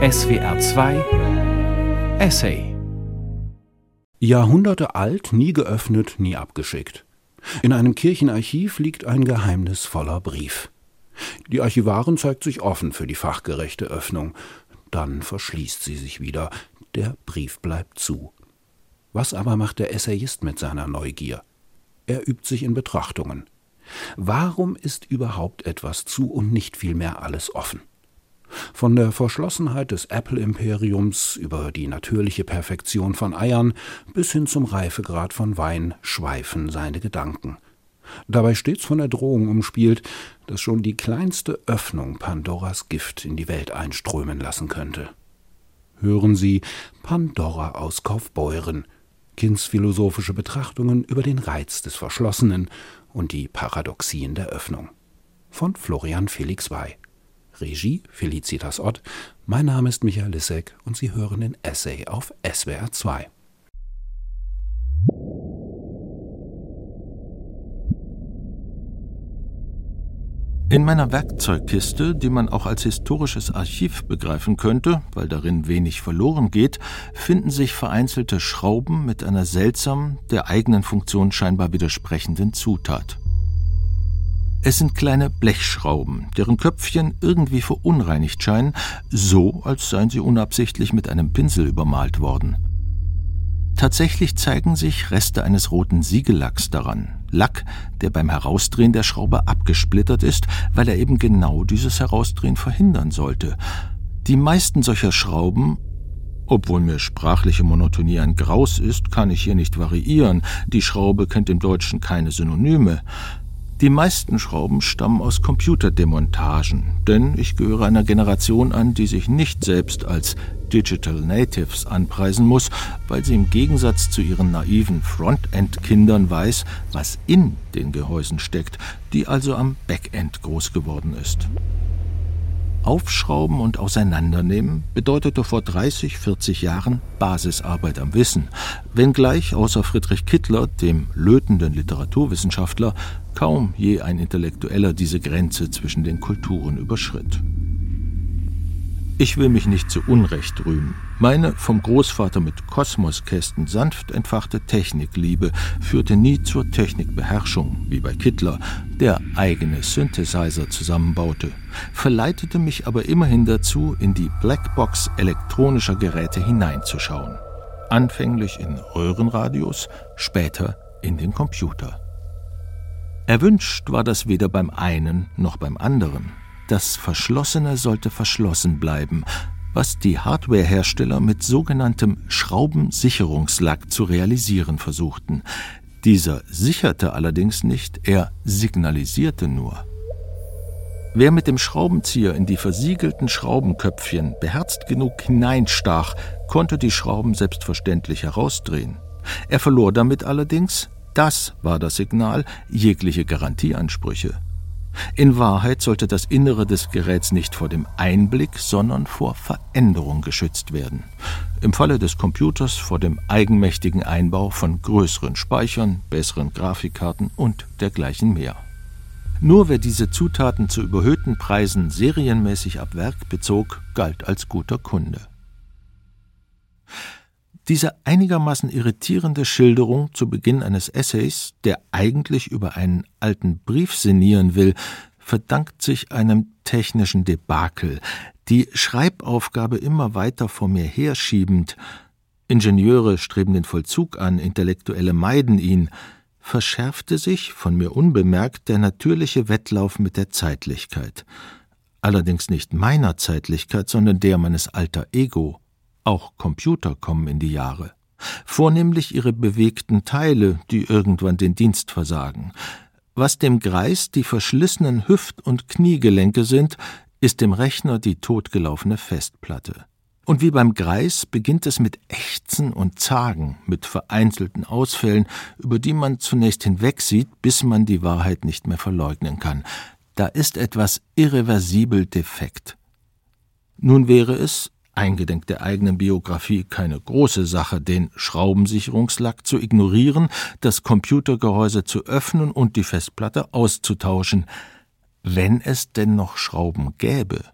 SWR 2 Essay Jahrhunderte alt, nie geöffnet, nie abgeschickt. In einem Kirchenarchiv liegt ein geheimnisvoller Brief. Die Archivarin zeigt sich offen für die fachgerechte Öffnung. Dann verschließt sie sich wieder. Der Brief bleibt zu. Was aber macht der Essayist mit seiner Neugier? Er übt sich in Betrachtungen. Warum ist überhaupt etwas zu und nicht vielmehr alles offen? Von der Verschlossenheit des Apple-Imperiums über die natürliche Perfektion von Eiern bis hin zum Reifegrad von Wein schweifen seine Gedanken. Dabei stets von der Drohung umspielt, dass schon die kleinste Öffnung Pandoras Gift in die Welt einströmen lassen könnte. Hören Sie Pandora aus Kaufbeuren, kindsphilosophische Betrachtungen über den Reiz des Verschlossenen und die Paradoxien der Öffnung. Von Florian Felix Wey. Regie Felicitas Ott. Mein Name ist Michael Lissek und Sie hören den Essay auf SWR 2. In meiner Werkzeugkiste, die man auch als historisches Archiv begreifen könnte, weil darin wenig verloren geht, finden sich vereinzelte Schrauben mit einer seltsam, der eigenen Funktion scheinbar widersprechenden Zutat. Es sind kleine Blechschrauben, deren Köpfchen irgendwie verunreinigt scheinen, so als seien sie unabsichtlich mit einem Pinsel übermalt worden. Tatsächlich zeigen sich Reste eines roten Siegellacks daran. Lack, der beim Herausdrehen der Schraube abgesplittert ist, weil er eben genau dieses Herausdrehen verhindern sollte. Die meisten solcher Schrauben obwohl mir sprachliche Monotonie ein Graus ist, kann ich hier nicht variieren. Die Schraube kennt im Deutschen keine Synonyme. Die meisten Schrauben stammen aus Computerdemontagen, denn ich gehöre einer Generation an, die sich nicht selbst als Digital Natives anpreisen muss, weil sie im Gegensatz zu ihren naiven Frontend-Kindern weiß, was in den Gehäusen steckt, die also am Backend groß geworden ist. Aufschrauben und Auseinandernehmen bedeutete vor 30, 40 Jahren Basisarbeit am Wissen, wenngleich außer Friedrich Kittler, dem lötenden Literaturwissenschaftler, kaum je ein Intellektueller diese Grenze zwischen den Kulturen überschritt. Ich will mich nicht zu Unrecht rühmen. Meine vom Großvater mit Kosmoskästen sanft entfachte Technikliebe führte nie zur Technikbeherrschung, wie bei Kittler, der eigene Synthesizer zusammenbaute, verleitete mich aber immerhin dazu, in die Blackbox elektronischer Geräte hineinzuschauen. Anfänglich in Röhrenradios, später in den Computer. Erwünscht war das weder beim einen noch beim anderen. Das Verschlossene sollte verschlossen bleiben, was die Hardwarehersteller mit sogenanntem Schraubensicherungslack zu realisieren versuchten. Dieser sicherte allerdings nicht, er signalisierte nur. Wer mit dem Schraubenzieher in die versiegelten Schraubenköpfchen beherzt genug hineinstach, konnte die Schrauben selbstverständlich herausdrehen. Er verlor damit allerdings, das war das Signal, jegliche Garantieansprüche. In Wahrheit sollte das Innere des Geräts nicht vor dem Einblick, sondern vor Veränderung geschützt werden. Im Falle des Computers vor dem eigenmächtigen Einbau von größeren Speichern, besseren Grafikkarten und dergleichen mehr. Nur wer diese Zutaten zu überhöhten Preisen serienmäßig ab Werk bezog, galt als guter Kunde. Diese einigermaßen irritierende Schilderung zu Beginn eines Essays, der eigentlich über einen alten Brief sinnieren will, verdankt sich einem technischen Debakel, die Schreibaufgabe immer weiter vor mir herschiebend. Ingenieure streben den Vollzug an, Intellektuelle meiden ihn, verschärfte sich, von mir unbemerkt, der natürliche Wettlauf mit der Zeitlichkeit. Allerdings nicht meiner Zeitlichkeit, sondern der meines alter Ego. Auch Computer kommen in die Jahre. Vornehmlich ihre bewegten Teile, die irgendwann den Dienst versagen. Was dem Greis die verschlissenen Hüft- und Kniegelenke sind, ist dem Rechner die totgelaufene Festplatte. Und wie beim Greis beginnt es mit Ächzen und Zagen, mit vereinzelten Ausfällen, über die man zunächst hinwegsieht, bis man die Wahrheit nicht mehr verleugnen kann. Da ist etwas irreversibel defekt. Nun wäre es, eingedenk der eigenen Biografie keine große Sache, den Schraubensicherungslack zu ignorieren, das Computergehäuse zu öffnen und die Festplatte auszutauschen, wenn es denn noch Schrauben gäbe.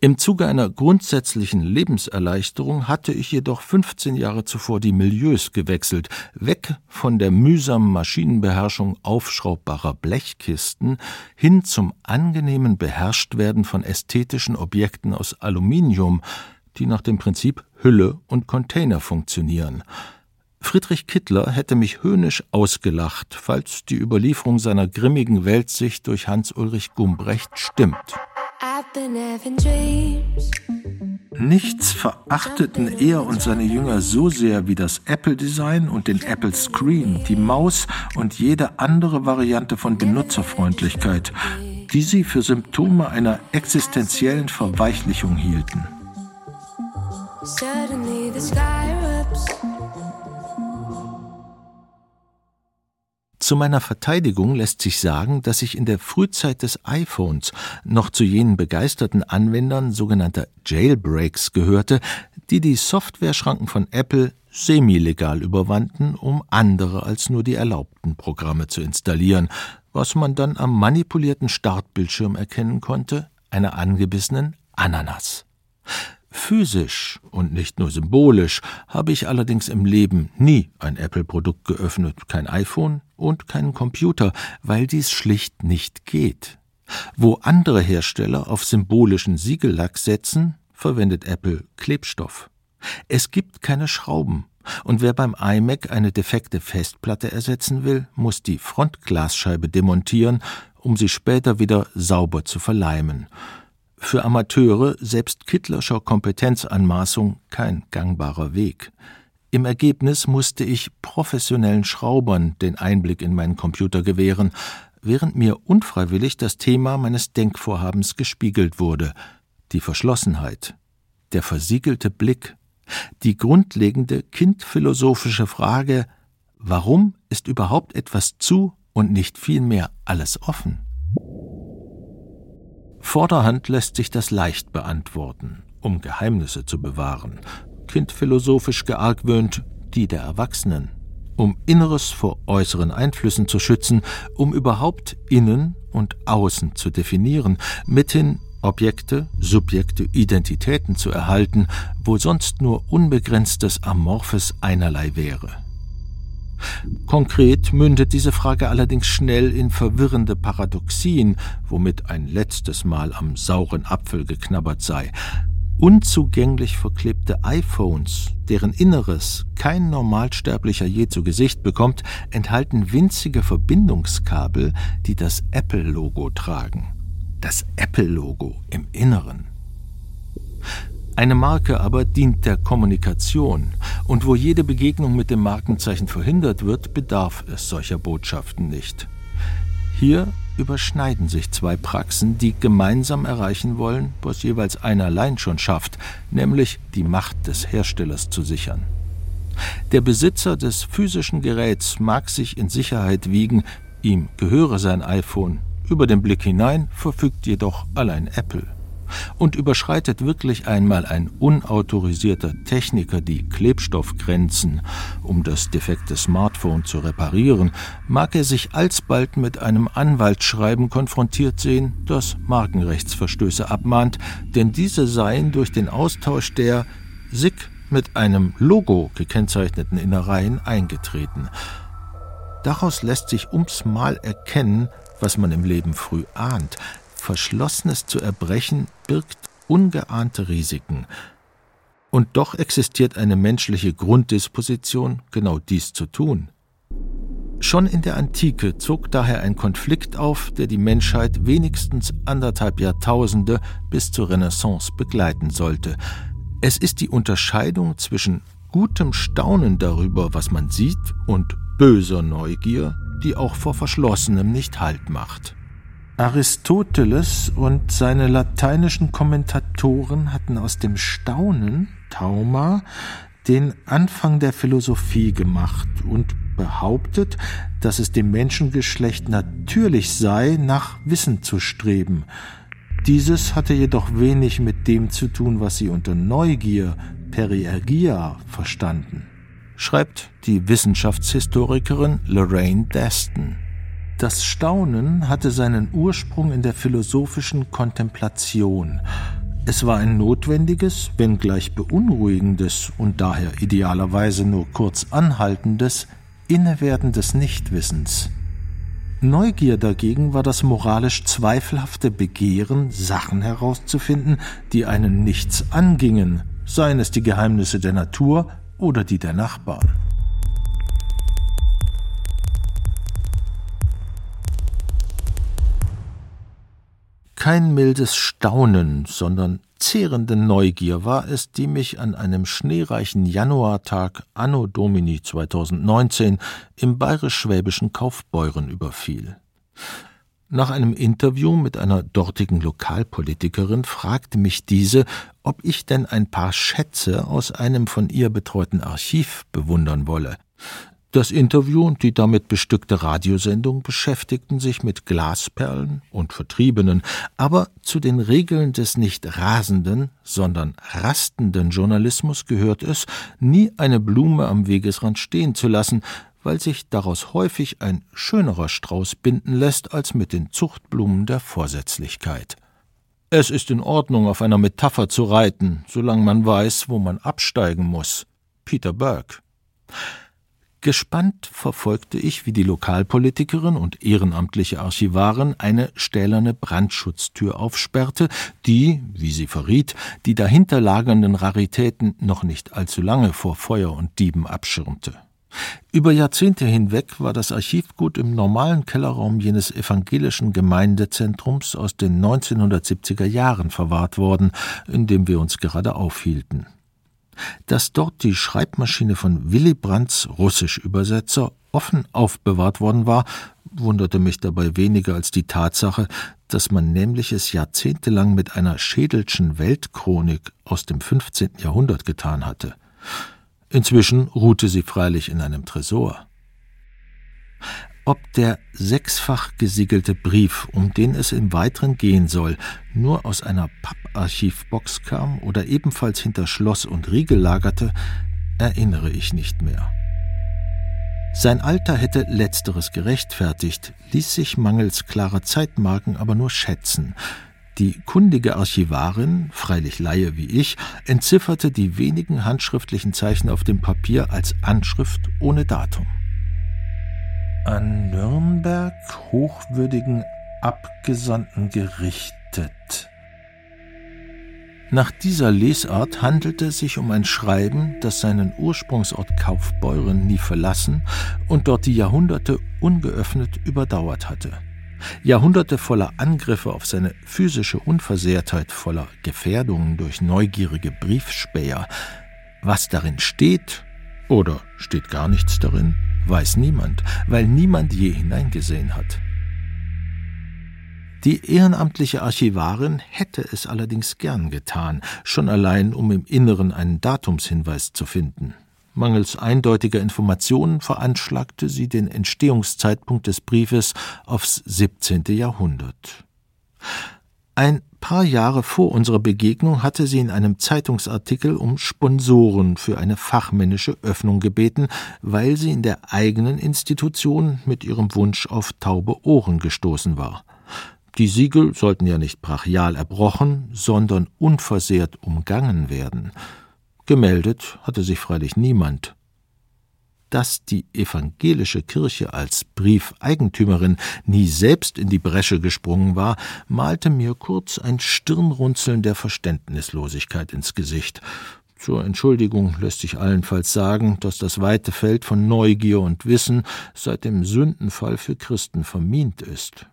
Im Zuge einer grundsätzlichen Lebenserleichterung hatte ich jedoch 15 Jahre zuvor die Milieus gewechselt, weg von der mühsamen Maschinenbeherrschung aufschraubbarer Blechkisten hin zum angenehmen Beherrschtwerden von ästhetischen Objekten aus Aluminium, die nach dem Prinzip Hülle und Container funktionieren. Friedrich Kittler hätte mich höhnisch ausgelacht, falls die Überlieferung seiner grimmigen Weltsicht durch Hans-Ulrich Gumbrecht stimmt. Nichts verachteten er und seine Jünger so sehr wie das Apple-Design und den Apple Screen, die Maus und jede andere Variante von Benutzerfreundlichkeit, die sie für Symptome einer existenziellen Verweichlichung hielten. Suddenly the sky Zu meiner Verteidigung lässt sich sagen, dass ich in der Frühzeit des iPhones noch zu jenen begeisterten Anwendern sogenannter Jailbreaks gehörte, die die Softwareschranken von Apple semi-legal überwanden, um andere als nur die erlaubten Programme zu installieren, was man dann am manipulierten Startbildschirm erkennen konnte, einer angebissenen Ananas. Physisch und nicht nur symbolisch habe ich allerdings im Leben nie ein Apple-Produkt geöffnet, kein iPhone und keinen Computer, weil dies schlicht nicht geht. Wo andere Hersteller auf symbolischen Siegellack setzen, verwendet Apple Klebstoff. Es gibt keine Schrauben, und wer beim iMac eine defekte Festplatte ersetzen will, muss die Frontglasscheibe demontieren, um sie später wieder sauber zu verleimen für Amateure selbst Kittlerscher Kompetenzanmaßung kein gangbarer Weg. Im Ergebnis musste ich professionellen Schraubern den Einblick in meinen Computer gewähren, während mir unfreiwillig das Thema meines Denkvorhabens gespiegelt wurde die Verschlossenheit, der versiegelte Blick, die grundlegende kindphilosophische Frage Warum ist überhaupt etwas zu und nicht vielmehr alles offen? Vorderhand lässt sich das leicht beantworten, um Geheimnisse zu bewahren, kindphilosophisch geargwöhnt die der Erwachsenen, um Inneres vor äußeren Einflüssen zu schützen, um überhaupt Innen und Außen zu definieren, mithin Objekte, Subjekte, Identitäten zu erhalten, wo sonst nur unbegrenztes Amorphes einerlei wäre. Konkret mündet diese Frage allerdings schnell in verwirrende Paradoxien, womit ein letztes Mal am sauren Apfel geknabbert sei. Unzugänglich verklebte iPhones, deren Inneres kein Normalsterblicher je zu Gesicht bekommt, enthalten winzige Verbindungskabel, die das Apple-Logo tragen. Das Apple-Logo im Inneren. Eine Marke aber dient der Kommunikation, und wo jede Begegnung mit dem Markenzeichen verhindert wird, bedarf es solcher Botschaften nicht. Hier überschneiden sich zwei Praxen, die gemeinsam erreichen wollen, was jeweils einer allein schon schafft, nämlich die Macht des Herstellers zu sichern. Der Besitzer des physischen Geräts mag sich in Sicherheit wiegen, ihm gehöre sein iPhone, über den Blick hinein verfügt jedoch allein Apple. Und überschreitet wirklich einmal ein unautorisierter Techniker die Klebstoffgrenzen, um das defekte Smartphone zu reparieren, mag er sich alsbald mit einem Anwaltsschreiben konfrontiert sehen, das Markenrechtsverstöße abmahnt, denn diese seien durch den Austausch der SIG mit einem Logo gekennzeichneten Innereien eingetreten. Daraus lässt sich ums Mal erkennen, was man im Leben früh ahnt. Verschlossenes zu erbrechen birgt ungeahnte Risiken. Und doch existiert eine menschliche Grunddisposition, genau dies zu tun. Schon in der Antike zog daher ein Konflikt auf, der die Menschheit wenigstens anderthalb Jahrtausende bis zur Renaissance begleiten sollte. Es ist die Unterscheidung zwischen gutem Staunen darüber, was man sieht, und böser Neugier, die auch vor Verschlossenem nicht Halt macht. Aristoteles und seine lateinischen Kommentatoren hatten aus dem Staunen, Tauma, den Anfang der Philosophie gemacht und behauptet, dass es dem Menschengeschlecht natürlich sei, nach Wissen zu streben. Dieses hatte jedoch wenig mit dem zu tun, was sie unter Neugier, Periergia verstanden, schreibt die Wissenschaftshistorikerin Lorraine Daston. Das Staunen hatte seinen Ursprung in der philosophischen Kontemplation. Es war ein notwendiges, wenngleich beunruhigendes und daher idealerweise nur kurz anhaltendes, innewerdendes Nichtwissens. Neugier dagegen war das moralisch zweifelhafte Begehren, Sachen herauszufinden, die einen nichts angingen, seien es die Geheimnisse der Natur oder die der Nachbarn. Kein mildes Staunen, sondern zehrende Neugier war es, die mich an einem schneereichen Januartag anno Domini 2019 im bayerisch-schwäbischen Kaufbeuren überfiel. Nach einem Interview mit einer dortigen Lokalpolitikerin fragte mich diese, ob ich denn ein paar Schätze aus einem von ihr betreuten Archiv bewundern wolle. Das Interview und die damit bestückte Radiosendung beschäftigten sich mit Glasperlen und Vertriebenen, aber zu den Regeln des nicht rasenden, sondern rastenden Journalismus gehört es, nie eine Blume am Wegesrand stehen zu lassen, weil sich daraus häufig ein schönerer Strauß binden lässt als mit den Zuchtblumen der Vorsätzlichkeit. Es ist in Ordnung, auf einer Metapher zu reiten, solange man weiß, wo man absteigen muss. Peter Burke. Gespannt verfolgte ich, wie die Lokalpolitikerin und ehrenamtliche Archivarin eine stählerne Brandschutztür aufsperrte, die, wie sie verriet, die dahinter lagernden Raritäten noch nicht allzu lange vor Feuer und Dieben abschirmte. Über Jahrzehnte hinweg war das Archivgut im normalen Kellerraum jenes evangelischen Gemeindezentrums aus den 1970er Jahren verwahrt worden, in dem wir uns gerade aufhielten. Dass dort die Schreibmaschine von Willy Brandts Russisch-Übersetzer offen aufbewahrt worden war, wunderte mich dabei weniger als die Tatsache, dass man nämliches jahrzehntelang mit einer Schädelschen Weltchronik aus dem 15. Jahrhundert getan hatte. Inzwischen ruhte sie freilich in einem Tresor ob der sechsfach gesiegelte Brief, um den es im Weiteren gehen soll, nur aus einer Papparchivbox kam oder ebenfalls hinter Schloss und Riegel lagerte, erinnere ich nicht mehr. Sein Alter hätte letzteres gerechtfertigt, ließ sich mangels klarer Zeitmarken aber nur schätzen. Die kundige Archivarin, freilich Laie wie ich, entzifferte die wenigen handschriftlichen Zeichen auf dem Papier als Anschrift ohne Datum an Nürnberg hochwürdigen Abgesandten gerichtet. Nach dieser Lesart handelte es sich um ein Schreiben, das seinen Ursprungsort Kaufbeuren nie verlassen und dort die Jahrhunderte ungeöffnet überdauert hatte. Jahrhunderte voller Angriffe auf seine physische Unversehrtheit, voller Gefährdungen durch neugierige Briefspäher. Was darin steht oder steht gar nichts darin, weiß niemand, weil niemand je hineingesehen hat. Die ehrenamtliche Archivarin hätte es allerdings gern getan, schon allein um im Inneren einen Datumshinweis zu finden. Mangels eindeutiger Informationen veranschlagte sie den Entstehungszeitpunkt des Briefes aufs 17. Jahrhundert. Ein paar Jahre vor unserer Begegnung hatte sie in einem Zeitungsartikel um Sponsoren für eine fachmännische Öffnung gebeten, weil sie in der eigenen Institution mit ihrem Wunsch auf taube Ohren gestoßen war. Die Siegel sollten ja nicht brachial erbrochen, sondern unversehrt umgangen werden. Gemeldet hatte sich freilich niemand dass die evangelische Kirche als Briefeigentümerin nie selbst in die Bresche gesprungen war, malte mir kurz ein Stirnrunzeln der Verständnislosigkeit ins Gesicht. Zur Entschuldigung lässt sich allenfalls sagen, dass das weite Feld von Neugier und Wissen seit dem Sündenfall für Christen vermint ist.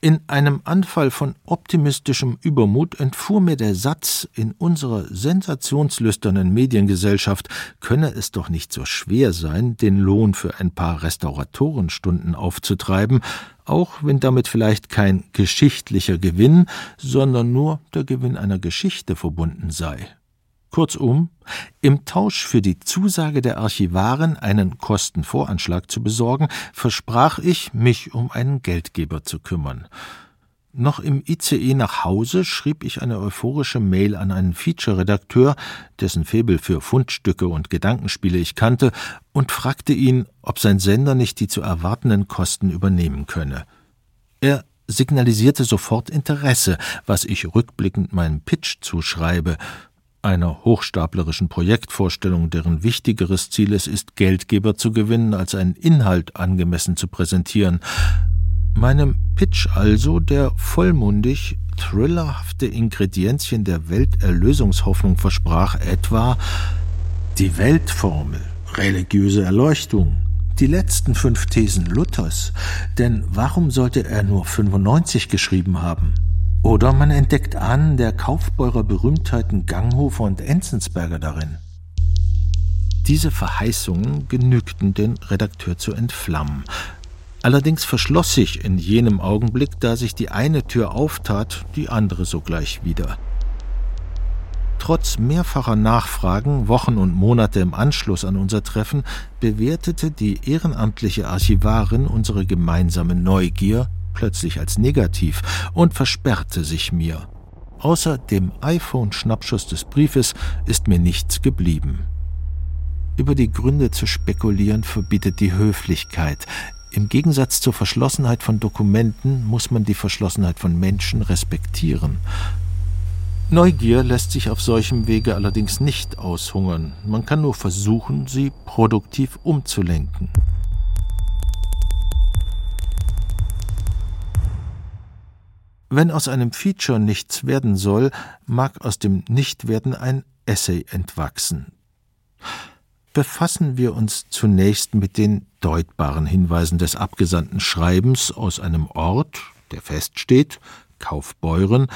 In einem Anfall von optimistischem Übermut entfuhr mir der Satz, in unserer sensationslüsternen Mediengesellschaft könne es doch nicht so schwer sein, den Lohn für ein paar Restauratorenstunden aufzutreiben, auch wenn damit vielleicht kein geschichtlicher Gewinn, sondern nur der Gewinn einer Geschichte verbunden sei. Kurzum, im Tausch für die Zusage der Archivaren, einen Kostenvoranschlag zu besorgen, versprach ich, mich um einen Geldgeber zu kümmern. Noch im ICE nach Hause schrieb ich eine euphorische Mail an einen Feature-Redakteur, dessen Febel für Fundstücke und Gedankenspiele ich kannte, und fragte ihn, ob sein Sender nicht die zu erwartenden Kosten übernehmen könne. Er signalisierte sofort Interesse, was ich rückblickend meinem Pitch zuschreibe, einer hochstaplerischen Projektvorstellung, deren wichtigeres Ziel es ist, Geldgeber zu gewinnen, als einen Inhalt angemessen zu präsentieren. Meinem Pitch also, der vollmundig thrillerhafte Ingredienzien der Welterlösungshoffnung versprach, etwa die Weltformel, religiöse Erleuchtung, die letzten fünf Thesen Luthers, denn warum sollte er nur 95 geschrieben haben? Oder man entdeckt an der Kaufbeurer Berühmtheiten Ganghofer und Enzensberger darin. Diese Verheißungen genügten den Redakteur zu entflammen. Allerdings verschloss sich in jenem Augenblick, da sich die eine Tür auftat, die andere sogleich wieder. Trotz mehrfacher Nachfragen, Wochen und Monate im Anschluss an unser Treffen, bewertete die ehrenamtliche Archivarin unsere gemeinsame Neugier plötzlich als negativ und versperrte sich mir. Außer dem iPhone-Schnappschuss des Briefes ist mir nichts geblieben. Über die Gründe zu spekulieren verbietet die Höflichkeit. Im Gegensatz zur Verschlossenheit von Dokumenten muss man die Verschlossenheit von Menschen respektieren. Neugier lässt sich auf solchem Wege allerdings nicht aushungern. Man kann nur versuchen, sie produktiv umzulenken. Wenn aus einem Feature nichts werden soll, mag aus dem Nichtwerden ein Essay entwachsen. Befassen wir uns zunächst mit den deutbaren Hinweisen des abgesandten Schreibens aus einem Ort, der feststeht, Kaufbeuren,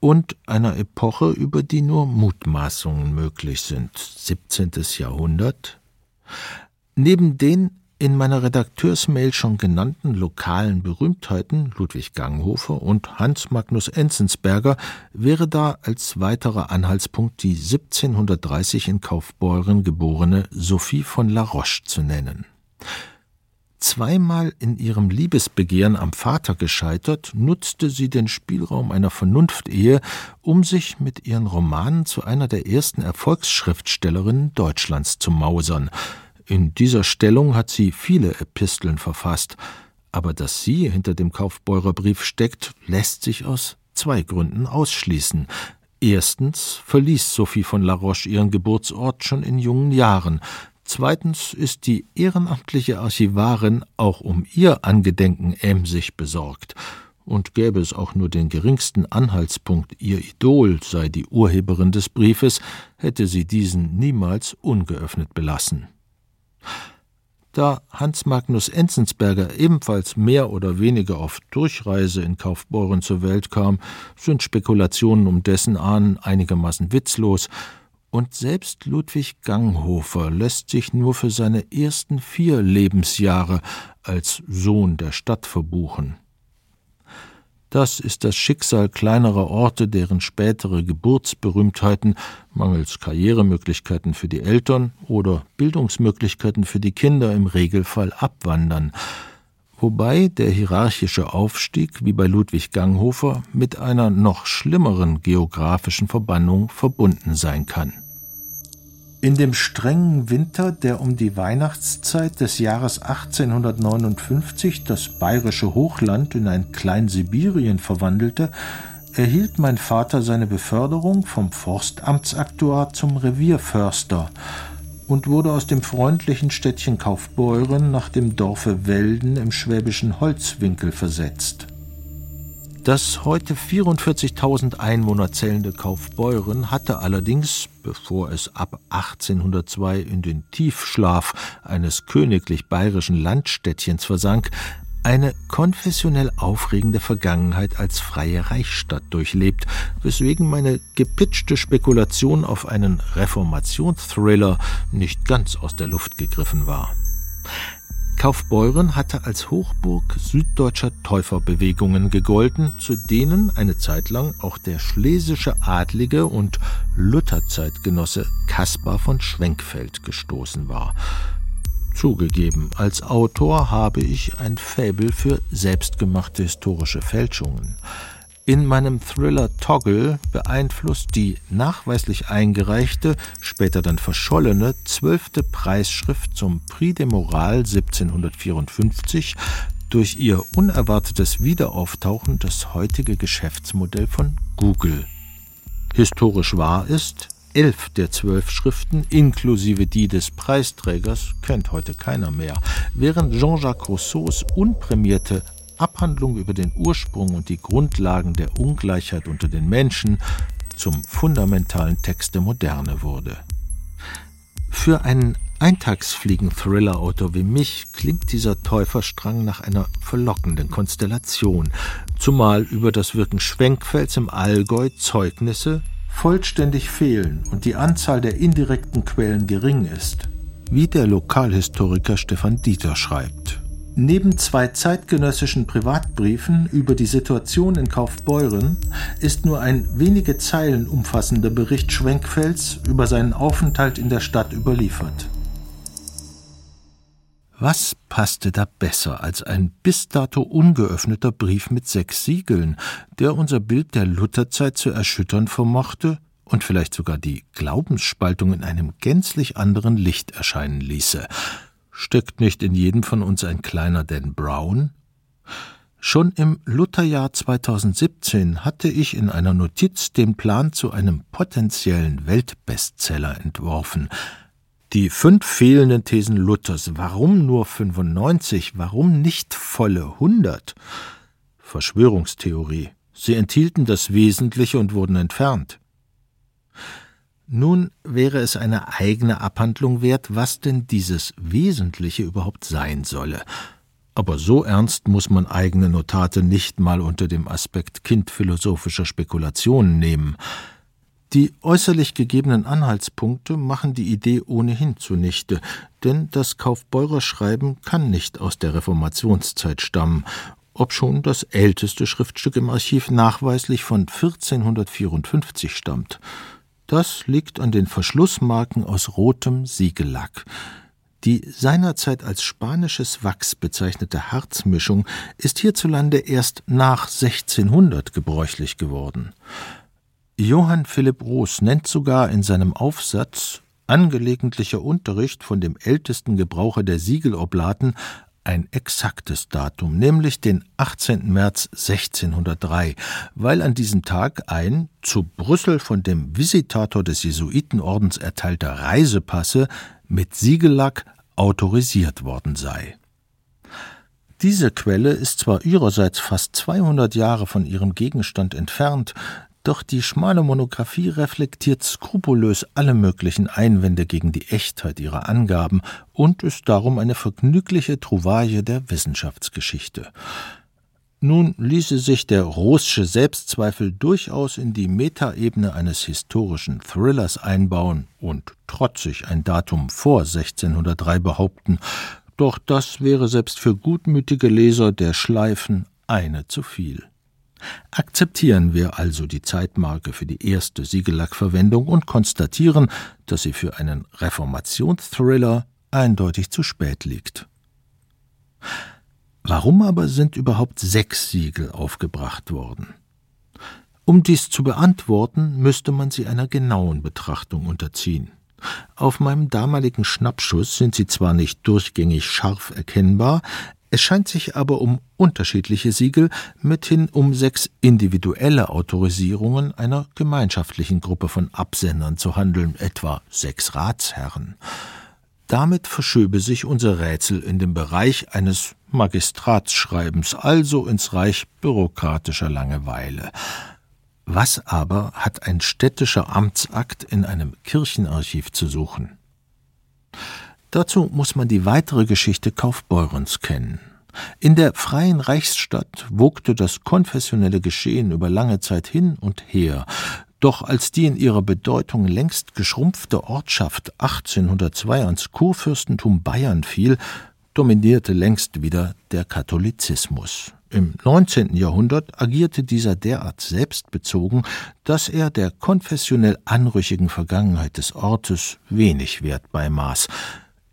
und einer Epoche, über die nur Mutmaßungen möglich sind, 17. Jahrhundert. Neben den in meiner Redakteursmail schon genannten lokalen Berühmtheiten Ludwig Ganghofer und Hans Magnus Enzensberger wäre da als weiterer Anhaltspunkt die 1730 in Kaufbeuren geborene Sophie von La Roche zu nennen. Zweimal in ihrem Liebesbegehren am Vater gescheitert, nutzte sie den Spielraum einer Vernunftehe, um sich mit ihren Romanen zu einer der ersten Erfolgsschriftstellerinnen Deutschlands zu mausern – in dieser Stellung hat sie viele Episteln verfasst, aber dass sie hinter dem Kaufbeurerbrief steckt, lässt sich aus zwei Gründen ausschließen. Erstens verließ Sophie von La Roche ihren Geburtsort schon in jungen Jahren. Zweitens ist die ehrenamtliche Archivarin auch um ihr Angedenken emsig besorgt. Und gäbe es auch nur den geringsten Anhaltspunkt, ihr Idol sei die Urheberin des Briefes, hätte sie diesen niemals ungeöffnet belassen. Da Hans Magnus Enzensberger ebenfalls mehr oder weniger auf Durchreise in Kaufbeuren zur Welt kam, sind Spekulationen um dessen Ahnen einigermaßen witzlos, und selbst Ludwig Ganghofer lässt sich nur für seine ersten vier Lebensjahre als Sohn der Stadt verbuchen. Das ist das Schicksal kleinerer Orte, deren spätere Geburtsberühmtheiten mangels Karrieremöglichkeiten für die Eltern oder Bildungsmöglichkeiten für die Kinder im Regelfall abwandern, wobei der hierarchische Aufstieg wie bei Ludwig Ganghofer mit einer noch schlimmeren geografischen Verbannung verbunden sein kann. In dem strengen Winter, der um die Weihnachtszeit des Jahres 1859 das bayerische Hochland in ein Kleinsibirien verwandelte, erhielt mein Vater seine Beförderung vom Forstamtsaktuar zum Revierförster und wurde aus dem freundlichen Städtchen Kaufbeuren nach dem Dorfe Welden im schwäbischen Holzwinkel versetzt. Das heute 44.000 Einwohner zählende Kaufbeuren hatte allerdings, bevor es ab 1802 in den Tiefschlaf eines königlich bayerischen Landstädtchens versank, eine konfessionell aufregende Vergangenheit als freie Reichsstadt durchlebt, weswegen meine gepitchte Spekulation auf einen Reformationsthriller nicht ganz aus der Luft gegriffen war. Kaufbeuren hatte als Hochburg süddeutscher Täuferbewegungen gegolten, zu denen eine Zeit lang auch der schlesische Adlige und Lutherzeitgenosse Caspar von Schwenkfeld gestoßen war. Zugegeben, als Autor habe ich ein Faible für selbstgemachte historische Fälschungen. In meinem Thriller Toggle beeinflusst die nachweislich eingereichte, später dann verschollene zwölfte Preisschrift zum Prix de Morale 1754 durch ihr unerwartetes Wiederauftauchen das heutige Geschäftsmodell von Google. Historisch wahr ist, elf der zwölf Schriften, inklusive die des Preisträgers, kennt heute keiner mehr, während Jean-Jacques Rousseaus unprämierte Abhandlung über den Ursprung und die Grundlagen der Ungleichheit unter den Menschen zum fundamentalen Text der Moderne wurde. Für einen Eintagsfliegen-Thriller-Autor wie mich klingt dieser Täuferstrang nach einer verlockenden Konstellation, zumal über das Wirken Schwenkfelds im Allgäu Zeugnisse vollständig fehlen und die Anzahl der indirekten Quellen gering ist, wie der Lokalhistoriker Stefan Dieter schreibt. Neben zwei zeitgenössischen Privatbriefen über die Situation in Kaufbeuren ist nur ein wenige Zeilen umfassender Bericht Schwenkfelds über seinen Aufenthalt in der Stadt überliefert. Was passte da besser als ein bis dato ungeöffneter Brief mit sechs Siegeln, der unser Bild der Lutherzeit zu erschüttern vermochte und vielleicht sogar die Glaubensspaltung in einem gänzlich anderen Licht erscheinen ließe? Steckt nicht in jedem von uns ein kleiner Dan Brown? Schon im Lutherjahr 2017 hatte ich in einer Notiz den Plan zu einem potenziellen Weltbestseller entworfen. Die fünf fehlenden Thesen Luthers, warum nur 95, warum nicht volle 100? Verschwörungstheorie. Sie enthielten das Wesentliche und wurden entfernt. Nun wäre es eine eigene Abhandlung wert, was denn dieses Wesentliche überhaupt sein solle. Aber so ernst muss man eigene Notate nicht mal unter dem Aspekt kindphilosophischer Spekulationen nehmen. Die äußerlich gegebenen Anhaltspunkte machen die Idee ohnehin zunichte, denn das Kaufbeurerschreiben kann nicht aus der Reformationszeit stammen, obschon das älteste Schriftstück im Archiv nachweislich von 1454 stammt. Das liegt an den Verschlussmarken aus rotem Siegellack. Die seinerzeit als spanisches Wachs bezeichnete Harzmischung ist hierzulande erst nach 1600 gebräuchlich geworden. Johann Philipp Roos nennt sogar in seinem Aufsatz Angelegentlicher Unterricht von dem ältesten Gebraucher der Siegeloblaten ein exaktes Datum, nämlich den 18. März 1603, weil an diesem Tag ein zu Brüssel von dem Visitator des Jesuitenordens erteilter Reisepasse mit Siegellack autorisiert worden sei. Diese Quelle ist zwar ihrerseits fast 200 Jahre von ihrem Gegenstand entfernt, doch die schmale Monographie reflektiert skrupulös alle möglichen Einwände gegen die Echtheit ihrer Angaben und ist darum eine vergnügliche Trouvaille der Wissenschaftsgeschichte. Nun ließe sich der Roßsche Selbstzweifel durchaus in die Metaebene eines historischen Thrillers einbauen und trotzig ein Datum vor 1603 behaupten, doch das wäre selbst für gutmütige Leser der Schleifen eine zu viel. Akzeptieren wir also die Zeitmarke für die erste Siegellackverwendung und konstatieren, dass sie für einen Reformationsthriller eindeutig zu spät liegt. Warum aber sind überhaupt sechs Siegel aufgebracht worden? Um dies zu beantworten, müsste man sie einer genauen Betrachtung unterziehen. Auf meinem damaligen Schnappschuss sind sie zwar nicht durchgängig scharf erkennbar, es scheint sich aber um unterschiedliche Siegel, mithin um sechs individuelle Autorisierungen einer gemeinschaftlichen Gruppe von Absendern zu handeln, etwa sechs Ratsherren. Damit verschöbe sich unser Rätsel in den Bereich eines Magistratsschreibens, also ins Reich bürokratischer Langeweile. Was aber hat ein städtischer Amtsakt in einem Kirchenarchiv zu suchen? Dazu muss man die weitere Geschichte Kaufbeurens kennen. In der freien Reichsstadt wogte das konfessionelle Geschehen über lange Zeit hin und her. Doch als die in ihrer Bedeutung längst geschrumpfte Ortschaft 1802 ans Kurfürstentum Bayern fiel, dominierte längst wieder der Katholizismus. Im 19. Jahrhundert agierte dieser derart selbstbezogen, dass er der konfessionell anrüchigen Vergangenheit des Ortes wenig Wert beimaß.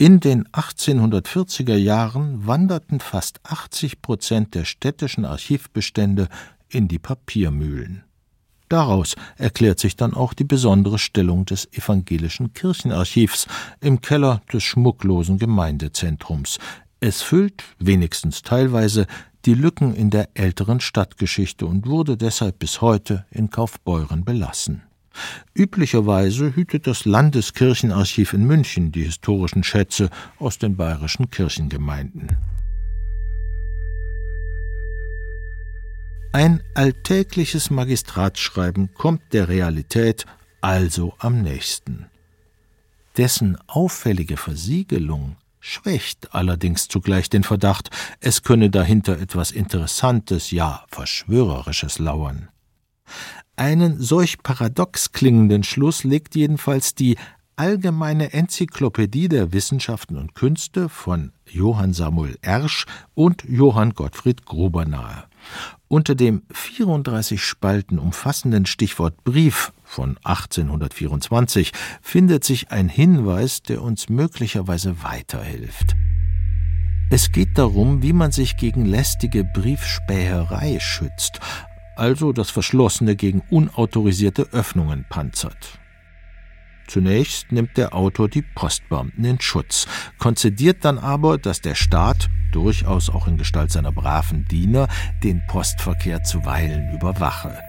In den 1840er Jahren wanderten fast 80 Prozent der städtischen Archivbestände in die Papiermühlen. Daraus erklärt sich dann auch die besondere Stellung des evangelischen Kirchenarchivs im Keller des schmucklosen Gemeindezentrums. Es füllt, wenigstens teilweise, die Lücken in der älteren Stadtgeschichte und wurde deshalb bis heute in Kaufbeuren belassen. Üblicherweise hütet das Landeskirchenarchiv in München die historischen Schätze aus den bayerischen Kirchengemeinden. Ein alltägliches Magistratsschreiben kommt der Realität also am nächsten. Dessen auffällige Versiegelung schwächt allerdings zugleich den Verdacht, es könne dahinter etwas Interessantes, ja Verschwörerisches lauern. Einen solch paradox klingenden Schluss legt jedenfalls die Allgemeine Enzyklopädie der Wissenschaften und Künste von Johann Samuel Ersch und Johann Gottfried Gruber nahe. Unter dem 34 Spalten umfassenden Stichwort Brief von 1824 findet sich ein Hinweis, der uns möglicherweise weiterhilft. Es geht darum, wie man sich gegen lästige Briefspäherei schützt, also das Verschlossene gegen unautorisierte Öffnungen panzert. Zunächst nimmt der Autor die Postbeamten in Schutz, konzidiert dann aber, dass der Staat, durchaus auch in Gestalt seiner braven Diener, den Postverkehr zuweilen überwache.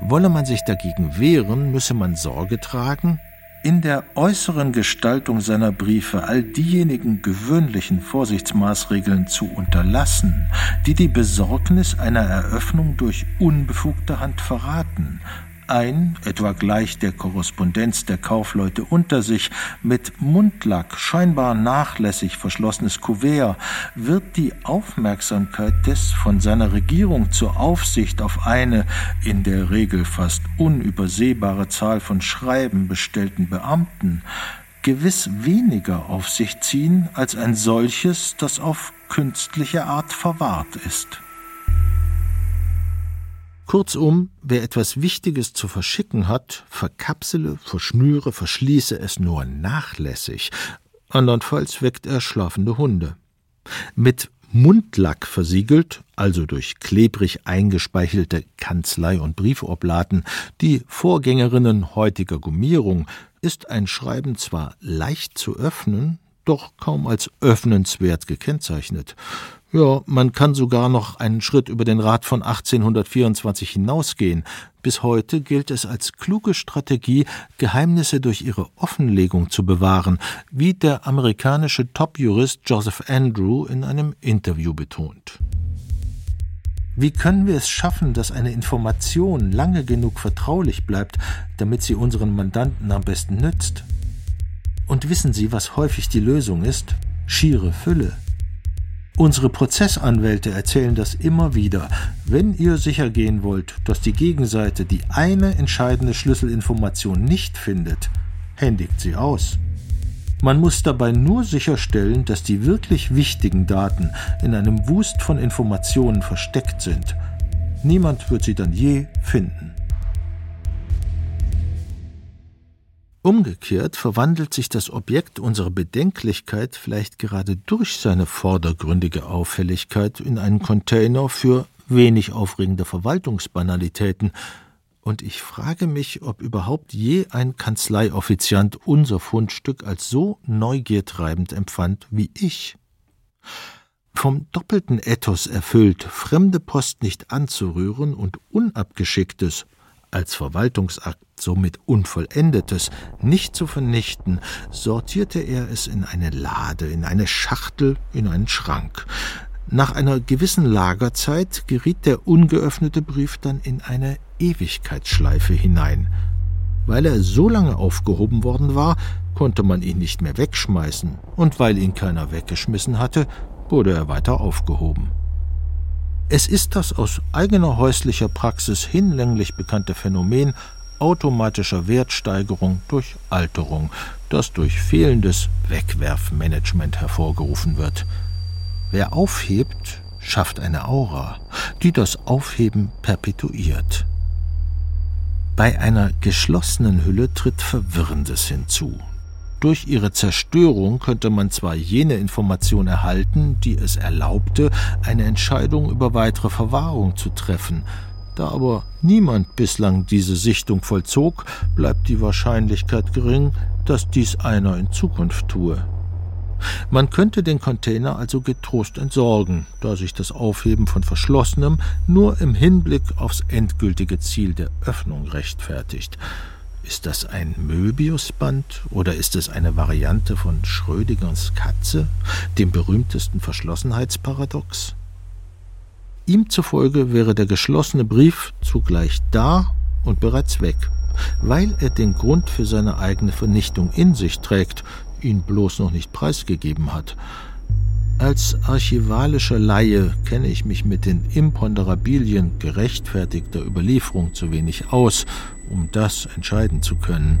Wolle man sich dagegen wehren, müsse man Sorge tragen, in der äußeren Gestaltung seiner Briefe all diejenigen gewöhnlichen Vorsichtsmaßregeln zu unterlassen, die die Besorgnis einer Eröffnung durch unbefugte Hand verraten ein, etwa gleich der Korrespondenz der Kaufleute unter sich, mit Mundlack scheinbar nachlässig verschlossenes Kuvert, wird die Aufmerksamkeit des von seiner Regierung zur Aufsicht auf eine in der Regel fast unübersehbare Zahl von Schreiben bestellten Beamten gewiss weniger auf sich ziehen als ein solches, das auf künstliche Art verwahrt ist. Kurzum, wer etwas Wichtiges zu verschicken hat, verkapsele, verschnüre, verschließe es nur nachlässig, andernfalls weckt er schlafende Hunde. Mit Mundlack versiegelt, also durch klebrig eingespeichelte Kanzlei- und Briefoblaten, die Vorgängerinnen heutiger Gummierung, ist ein Schreiben zwar leicht zu öffnen, doch kaum als öffnenswert gekennzeichnet. Ja, man kann sogar noch einen Schritt über den Rat von 1824 hinausgehen. Bis heute gilt es als kluge Strategie, Geheimnisse durch ihre Offenlegung zu bewahren, wie der amerikanische Top-Jurist Joseph Andrew in einem Interview betont. Wie können wir es schaffen, dass eine Information lange genug vertraulich bleibt, damit sie unseren Mandanten am besten nützt? Und wissen Sie, was häufig die Lösung ist? Schiere Fülle. Unsere Prozessanwälte erzählen das immer wieder. Wenn ihr sicher gehen wollt, dass die Gegenseite die eine entscheidende Schlüsselinformation nicht findet, händigt sie aus. Man muss dabei nur sicherstellen, dass die wirklich wichtigen Daten in einem Wust von Informationen versteckt sind. Niemand wird sie dann je finden. Umgekehrt verwandelt sich das Objekt unserer Bedenklichkeit vielleicht gerade durch seine vordergründige Auffälligkeit in einen Container für wenig aufregende Verwaltungsbanalitäten, und ich frage mich, ob überhaupt je ein Kanzleioffiziant unser Fundstück als so neugiertreibend empfand wie ich. Vom doppelten Ethos erfüllt, fremde Post nicht anzurühren und Unabgeschicktes, als Verwaltungsakt somit Unvollendetes, nicht zu vernichten, sortierte er es in eine Lade, in eine Schachtel, in einen Schrank. Nach einer gewissen Lagerzeit geriet der ungeöffnete Brief dann in eine Ewigkeitsschleife hinein. Weil er so lange aufgehoben worden war, konnte man ihn nicht mehr wegschmeißen, und weil ihn keiner weggeschmissen hatte, wurde er weiter aufgehoben. Es ist das aus eigener häuslicher Praxis hinlänglich bekannte Phänomen automatischer Wertsteigerung durch Alterung, das durch fehlendes Wegwerfmanagement hervorgerufen wird. Wer aufhebt, schafft eine Aura, die das Aufheben perpetuiert. Bei einer geschlossenen Hülle tritt Verwirrendes hinzu. Durch ihre Zerstörung könnte man zwar jene Information erhalten, die es erlaubte, eine Entscheidung über weitere Verwahrung zu treffen. Da aber niemand bislang diese Sichtung vollzog, bleibt die Wahrscheinlichkeit gering, dass dies einer in Zukunft tue. Man könnte den Container also getrost entsorgen, da sich das Aufheben von Verschlossenem nur im Hinblick aufs endgültige Ziel der Öffnung rechtfertigt. Ist das ein Möbiusband oder ist es eine Variante von Schrödingers Katze, dem berühmtesten Verschlossenheitsparadox? Ihm zufolge wäre der geschlossene Brief zugleich da und bereits weg, weil er den Grund für seine eigene Vernichtung in sich trägt, ihn bloß noch nicht preisgegeben hat. Als archivalischer Laie kenne ich mich mit den Imponderabilien gerechtfertigter Überlieferung zu wenig aus, um das entscheiden zu können,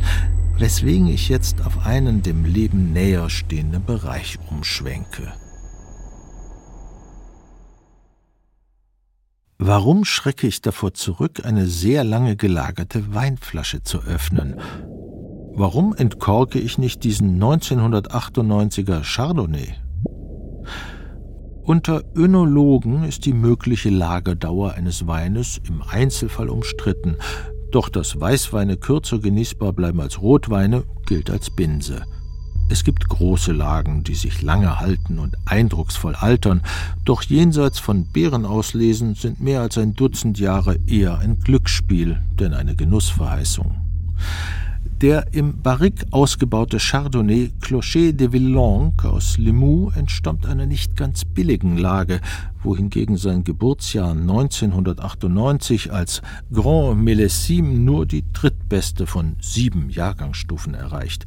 weswegen ich jetzt auf einen dem Leben näher stehenden Bereich umschwenke. Warum schrecke ich davor zurück, eine sehr lange gelagerte Weinflasche zu öffnen? Warum entkorke ich nicht diesen 1998er Chardonnay? Unter Önologen ist die mögliche Lagerdauer eines Weines im Einzelfall umstritten, doch dass Weißweine kürzer genießbar bleiben als Rotweine, gilt als Binse. Es gibt große Lagen, die sich lange halten und eindrucksvoll altern, doch jenseits von Beerenauslesen sind mehr als ein Dutzend Jahre eher ein Glücksspiel, denn eine Genussverheißung. Der im Barrique ausgebaute Chardonnay Clocher de Villanque aus Limoux entstammt einer nicht ganz billigen Lage, wohingegen sein Geburtsjahr 1998 als Grand Millésime nur die drittbeste von sieben Jahrgangsstufen erreicht.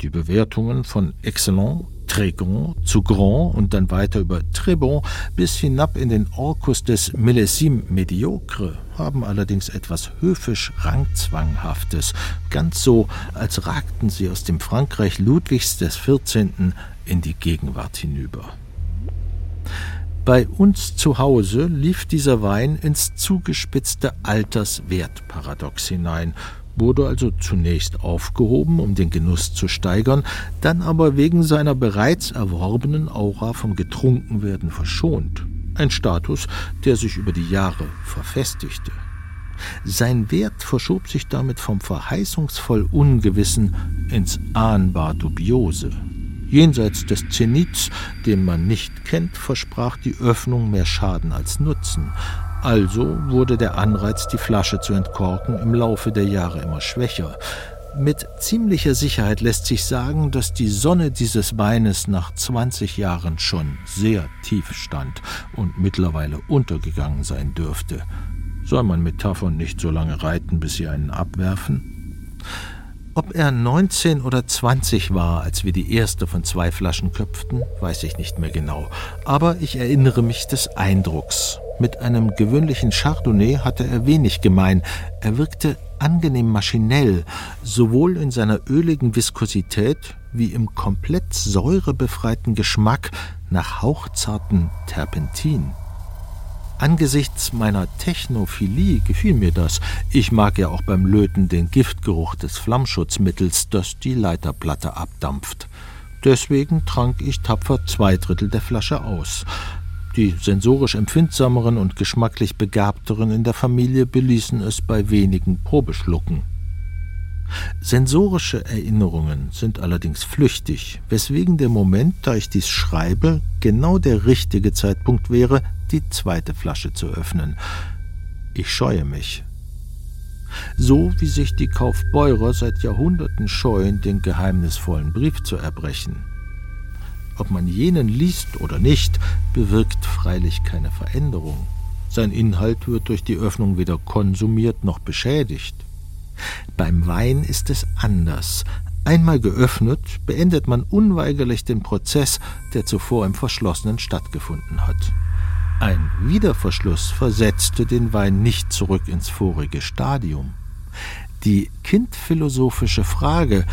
Die Bewertungen von Excellent, Grand zu Grand und dann weiter über Très Bon bis hinab in den Orkus des Millésime Mediocre haben allerdings etwas höfisch Rangzwanghaftes, ganz so, als ragten sie aus dem Frankreich Ludwigs XIV. in die Gegenwart hinüber. Bei uns zu Hause lief dieser Wein ins zugespitzte Alterswertparadox hinein wurde also zunächst aufgehoben, um den Genuss zu steigern, dann aber wegen seiner bereits erworbenen Aura vom Getrunkenwerden verschont. Ein Status, der sich über die Jahre verfestigte. Sein Wert verschob sich damit vom verheißungsvoll Ungewissen ins ahnbar Dubiose. Jenseits des Zenits, den man nicht kennt, versprach die Öffnung mehr Schaden als Nutzen. Also wurde der Anreiz, die Flasche zu entkorken, im Laufe der Jahre immer schwächer. Mit ziemlicher Sicherheit lässt sich sagen, dass die Sonne dieses Weines nach 20 Jahren schon sehr tief stand und mittlerweile untergegangen sein dürfte. Soll man Metaphern nicht so lange reiten, bis sie einen abwerfen? Ob er 19 oder 20 war, als wir die erste von zwei Flaschen köpften, weiß ich nicht mehr genau, aber ich erinnere mich des Eindrucks. Mit einem gewöhnlichen Chardonnay hatte er wenig gemein. Er wirkte angenehm maschinell, sowohl in seiner öligen Viskosität wie im komplett säurebefreiten Geschmack nach hauchzarten Terpentin. Angesichts meiner Technophilie gefiel mir das. Ich mag ja auch beim Löten den Giftgeruch des Flammschutzmittels, das die Leiterplatte abdampft. Deswegen trank ich tapfer zwei Drittel der Flasche aus. Die sensorisch empfindsameren und geschmacklich begabteren in der Familie beließen es bei wenigen Probeschlucken. Sensorische Erinnerungen sind allerdings flüchtig, weswegen der Moment, da ich dies schreibe, genau der richtige Zeitpunkt wäre, die zweite Flasche zu öffnen. Ich scheue mich. So wie sich die Kaufbeurer seit Jahrhunderten scheuen, den geheimnisvollen Brief zu erbrechen. Ob man jenen liest oder nicht, bewirkt freilich keine Veränderung. Sein Inhalt wird durch die Öffnung weder konsumiert noch beschädigt. Beim Wein ist es anders. Einmal geöffnet, beendet man unweigerlich den Prozess, der zuvor im Verschlossenen stattgefunden hat. Ein Wiederverschluss versetzte den Wein nicht zurück ins vorige Stadium. Die kindphilosophische Frage,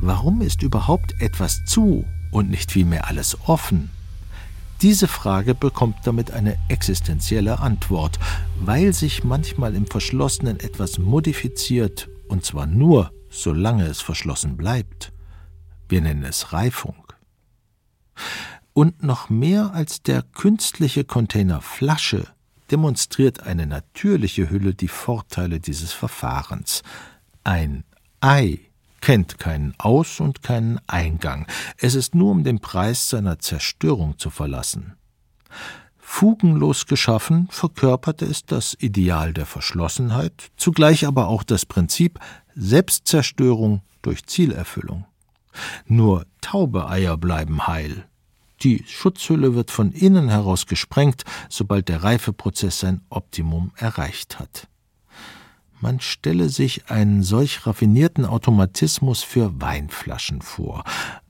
warum ist überhaupt etwas zu und nicht vielmehr alles offen? Diese Frage bekommt damit eine existenzielle Antwort, weil sich manchmal im Verschlossenen etwas modifiziert, und zwar nur, solange es verschlossen bleibt. Wir nennen es Reifung. Und noch mehr als der künstliche Container Flasche demonstriert eine natürliche Hülle die Vorteile dieses Verfahrens. Ein Ei kennt keinen Aus- und keinen Eingang. Es ist nur um den Preis seiner Zerstörung zu verlassen. Fugenlos geschaffen verkörperte es das Ideal der Verschlossenheit, zugleich aber auch das Prinzip Selbstzerstörung durch Zielerfüllung. Nur taube Eier bleiben heil. Die Schutzhülle wird von innen heraus gesprengt, sobald der Reifeprozess sein Optimum erreicht hat. Man stelle sich einen solch raffinierten Automatismus für Weinflaschen vor.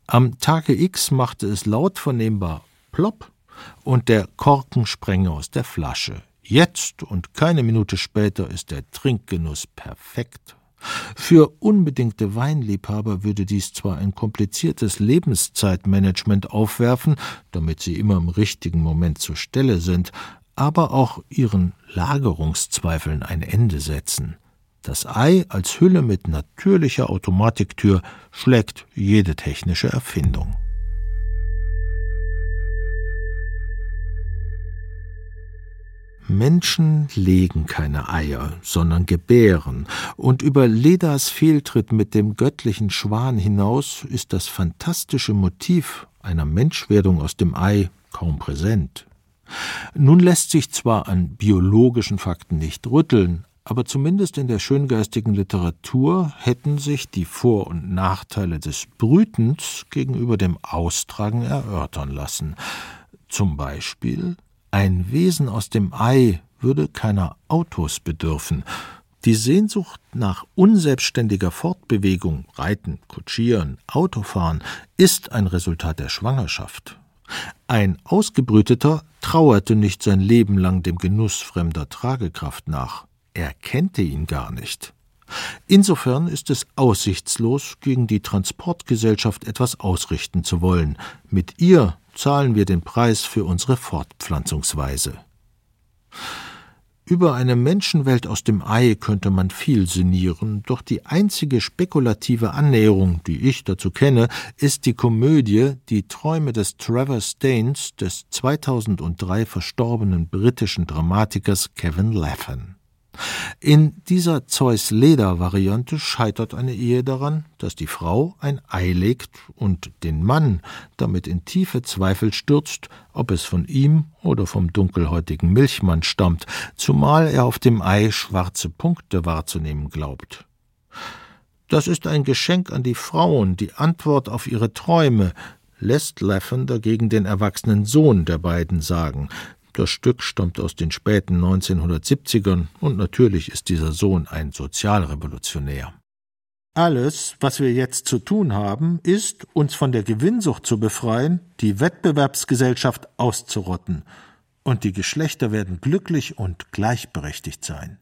Am Tage X machte es laut vernehmbar plopp und der Korken sprenge aus der Flasche. Jetzt und keine Minute später ist der Trinkgenuss perfekt. Für unbedingte Weinliebhaber würde dies zwar ein kompliziertes Lebenszeitmanagement aufwerfen, damit sie immer im richtigen Moment zur Stelle sind, aber auch ihren Lagerungszweifeln ein Ende setzen. Das Ei als Hülle mit natürlicher Automatiktür schlägt jede technische Erfindung. Menschen legen keine Eier, sondern gebären, und über Ledas Fehltritt mit dem göttlichen Schwan hinaus ist das fantastische Motiv einer Menschwerdung aus dem Ei kaum präsent. Nun lässt sich zwar an biologischen Fakten nicht rütteln, aber zumindest in der schöngeistigen Literatur hätten sich die Vor- und Nachteile des Brütens gegenüber dem Austragen erörtern lassen. Zum Beispiel ein Wesen aus dem Ei würde keiner Autos bedürfen. Die Sehnsucht nach unselbstständiger Fortbewegung, Reiten, Kutschieren, Autofahren, ist ein Resultat der Schwangerschaft. Ein Ausgebrüteter trauerte nicht sein Leben lang dem Genuss fremder Tragekraft nach. Er kennte ihn gar nicht. Insofern ist es aussichtslos, gegen die Transportgesellschaft etwas ausrichten zu wollen. Mit ihr zahlen wir den Preis für unsere Fortpflanzungsweise. Über eine Menschenwelt aus dem Ei könnte man viel sinnieren, doch die einzige spekulative Annäherung, die ich dazu kenne, ist die Komödie Die Träume des Trevor Staines des 2003 verstorbenen britischen Dramatikers Kevin Laffan. In dieser Zeus-Leder-Variante scheitert eine Ehe daran, dass die Frau ein Ei legt und den Mann damit in tiefe Zweifel stürzt, ob es von ihm oder vom dunkelhäutigen Milchmann stammt, zumal er auf dem Ei schwarze Punkte wahrzunehmen glaubt. Das ist ein Geschenk an die Frauen, die Antwort auf ihre Träume, lässt Laffen dagegen den erwachsenen Sohn der beiden sagen, das Stück stammt aus den späten 1970ern und natürlich ist dieser Sohn ein Sozialrevolutionär. Alles, was wir jetzt zu tun haben, ist, uns von der Gewinnsucht zu befreien, die Wettbewerbsgesellschaft auszurotten, und die Geschlechter werden glücklich und gleichberechtigt sein.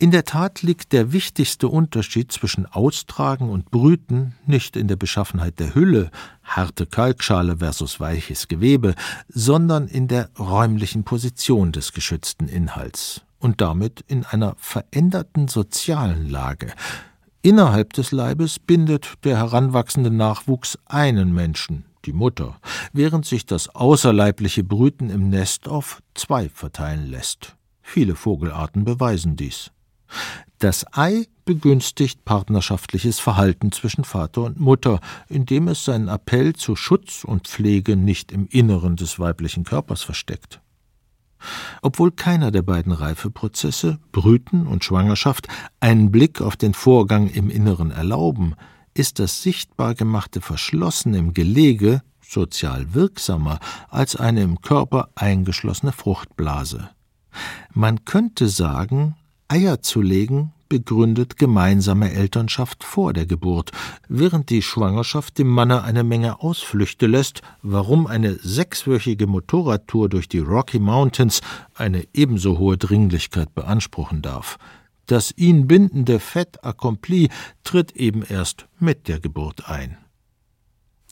In der Tat liegt der wichtigste Unterschied zwischen Austragen und Brüten nicht in der Beschaffenheit der Hülle, harte Kalkschale versus weiches Gewebe, sondern in der räumlichen Position des geschützten Inhalts und damit in einer veränderten sozialen Lage. Innerhalb des Leibes bindet der heranwachsende Nachwuchs einen Menschen, die Mutter, während sich das außerleibliche Brüten im Nest auf zwei verteilen lässt. Viele Vogelarten beweisen dies. Das Ei begünstigt partnerschaftliches Verhalten zwischen Vater und Mutter, indem es seinen Appell zu Schutz und Pflege nicht im Inneren des weiblichen Körpers versteckt. Obwohl keiner der beiden Reifeprozesse, Brüten und Schwangerschaft, einen Blick auf den Vorgang im Inneren erlauben, ist das sichtbar gemachte Verschlossen im Gelege sozial wirksamer als eine im Körper eingeschlossene Fruchtblase. Man könnte sagen, Eier zu legen begründet gemeinsame Elternschaft vor der Geburt, während die Schwangerschaft dem Manne eine Menge Ausflüchte lässt, warum eine sechswöchige Motorradtour durch die Rocky Mountains eine ebenso hohe Dringlichkeit beanspruchen darf. Das ihn bindende Fait accompli tritt eben erst mit der Geburt ein.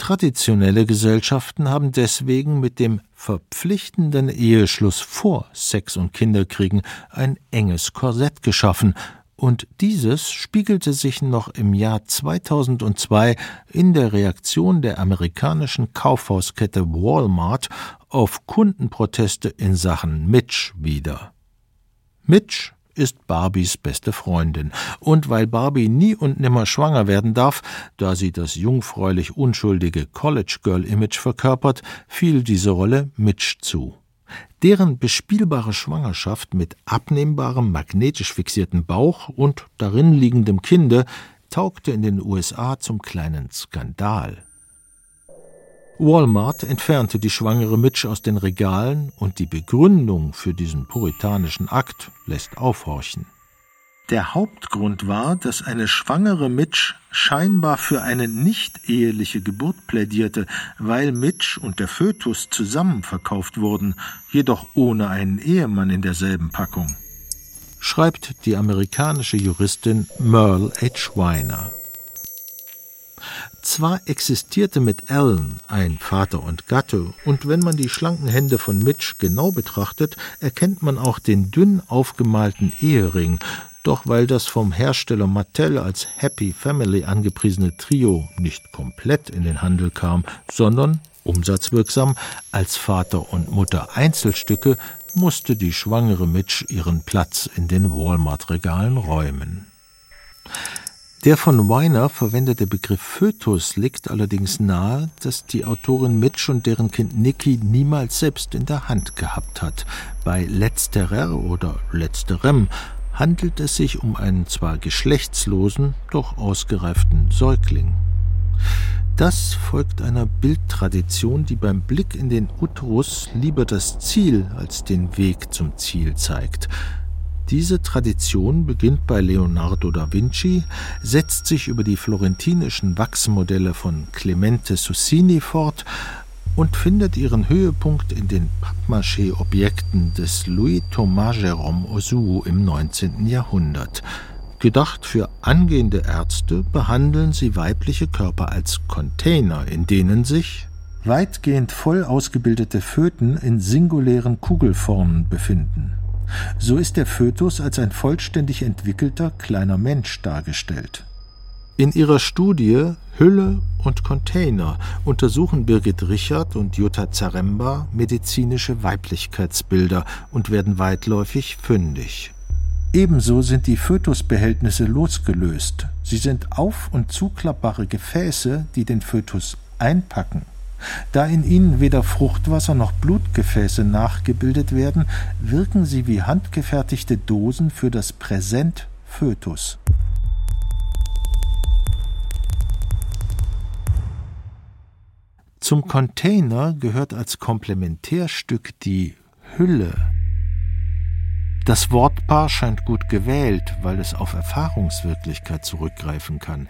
Traditionelle Gesellschaften haben deswegen mit dem verpflichtenden Eheschluss vor Sex und Kinderkriegen ein enges Korsett geschaffen, und dieses spiegelte sich noch im Jahr 2002 in der Reaktion der amerikanischen Kaufhauskette Walmart auf Kundenproteste in Sachen Mitch wider. Mitch ist Barbies beste Freundin. Und weil Barbie nie und nimmer schwanger werden darf, da sie das jungfräulich unschuldige College-Girl-Image verkörpert, fiel diese Rolle Mitch zu. Deren bespielbare Schwangerschaft mit abnehmbarem magnetisch fixierten Bauch und darin liegendem Kinde taugte in den USA zum kleinen Skandal. Walmart entfernte die schwangere Mitch aus den Regalen und die Begründung für diesen puritanischen Akt lässt aufhorchen. Der Hauptgrund war, dass eine schwangere Mitch scheinbar für eine nicht-eheliche Geburt plädierte, weil Mitch und der Fötus zusammen verkauft wurden, jedoch ohne einen Ehemann in derselben Packung. Schreibt die amerikanische Juristin Merle H. Weiner. Zwar existierte mit Alan ein Vater und Gatte, und wenn man die schlanken Hände von Mitch genau betrachtet, erkennt man auch den dünn aufgemalten Ehering, doch weil das vom Hersteller Mattel als Happy Family angepriesene Trio nicht komplett in den Handel kam, sondern umsatzwirksam als Vater und Mutter Einzelstücke, musste die schwangere Mitch ihren Platz in den Walmart-Regalen räumen. Der von Weiner verwendete Begriff Fötus legt allerdings nahe, dass die Autorin Mitch und deren Kind Nicky niemals selbst in der Hand gehabt hat. Bei letzterer oder letzterem handelt es sich um einen zwar geschlechtslosen, doch ausgereiften Säugling. Das folgt einer Bildtradition, die beim Blick in den Uterus lieber das Ziel als den Weg zum Ziel zeigt. Diese Tradition beginnt bei Leonardo da Vinci, setzt sich über die florentinischen Wachsmodelle von Clemente Sussini fort und findet ihren Höhepunkt in den Pappmaché-Objekten des Louis Thomas Jérôme Ozu im 19. Jahrhundert. Gedacht für angehende Ärzte behandeln sie weibliche Körper als Container, in denen sich weitgehend voll ausgebildete Föten in singulären Kugelformen befinden. So ist der Fötus als ein vollständig entwickelter kleiner Mensch dargestellt. In ihrer Studie Hülle und Container untersuchen Birgit Richard und Jutta Zaremba medizinische Weiblichkeitsbilder und werden weitläufig fündig. Ebenso sind die Fötusbehältnisse losgelöst. Sie sind auf- und zuklappbare Gefäße, die den Fötus einpacken. Da in ihnen weder Fruchtwasser noch Blutgefäße nachgebildet werden, wirken sie wie handgefertigte Dosen für das Präsent Fötus. Zum Container gehört als Komplementärstück die Hülle. Das Wortpaar scheint gut gewählt, weil es auf Erfahrungswirklichkeit zurückgreifen kann.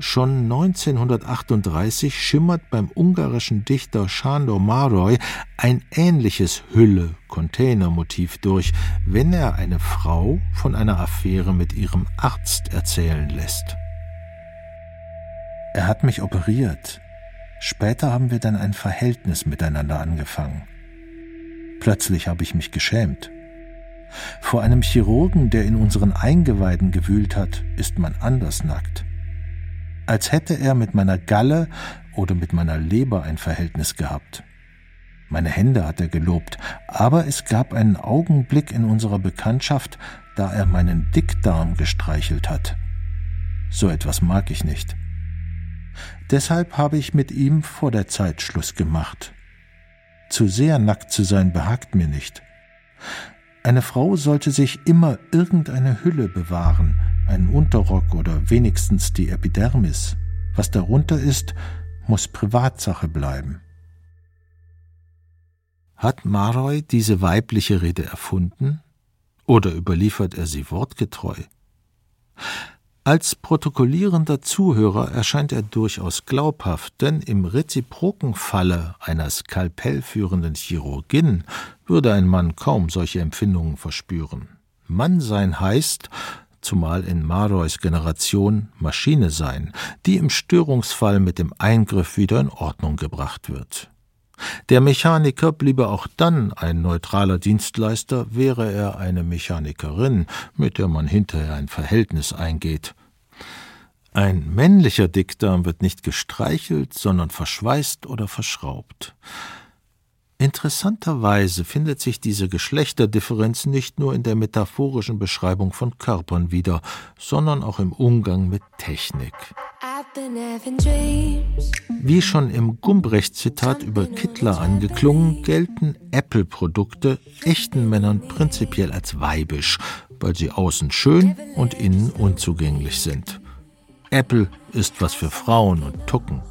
Schon 1938 schimmert beim ungarischen Dichter Sándor Mároly ein ähnliches Hülle-Container-Motiv durch, wenn er eine Frau von einer Affäre mit ihrem Arzt erzählen lässt. Er hat mich operiert. Später haben wir dann ein Verhältnis miteinander angefangen. Plötzlich habe ich mich geschämt. Vor einem Chirurgen, der in unseren Eingeweiden gewühlt hat, ist man anders nackt als hätte er mit meiner Galle oder mit meiner Leber ein Verhältnis gehabt. Meine Hände hat er gelobt, aber es gab einen Augenblick in unserer Bekanntschaft, da er meinen Dickdarm gestreichelt hat. So etwas mag ich nicht. Deshalb habe ich mit ihm vor der Zeit Schluss gemacht. Zu sehr nackt zu sein behagt mir nicht. Eine Frau sollte sich immer irgendeine Hülle bewahren, einen Unterrock oder wenigstens die Epidermis. Was darunter ist, muss Privatsache bleiben. Hat Maroy diese weibliche Rede erfunden oder überliefert er sie wortgetreu? Als protokollierender Zuhörer erscheint er durchaus glaubhaft, denn im reziproken Falle einer skalpellführenden Chirurgin würde ein Mann kaum solche Empfindungen verspüren. Mannsein heißt, zumal in Maroys Generation Maschine sein, die im Störungsfall mit dem Eingriff wieder in Ordnung gebracht wird. Der Mechaniker bliebe auch dann ein neutraler Dienstleister, wäre er eine Mechanikerin, mit der man hinterher ein Verhältnis eingeht. Ein männlicher Dickdarm wird nicht gestreichelt, sondern verschweißt oder verschraubt. Interessanterweise findet sich diese Geschlechterdifferenz nicht nur in der metaphorischen Beschreibung von Körpern wieder, sondern auch im Umgang mit Technik. Wie schon im Gumbrecht-Zitat über Kittler angeklungen, gelten Apple-Produkte echten Männern prinzipiell als weibisch, weil sie außen schön und innen unzugänglich sind. Apple ist was für Frauen und Tucken.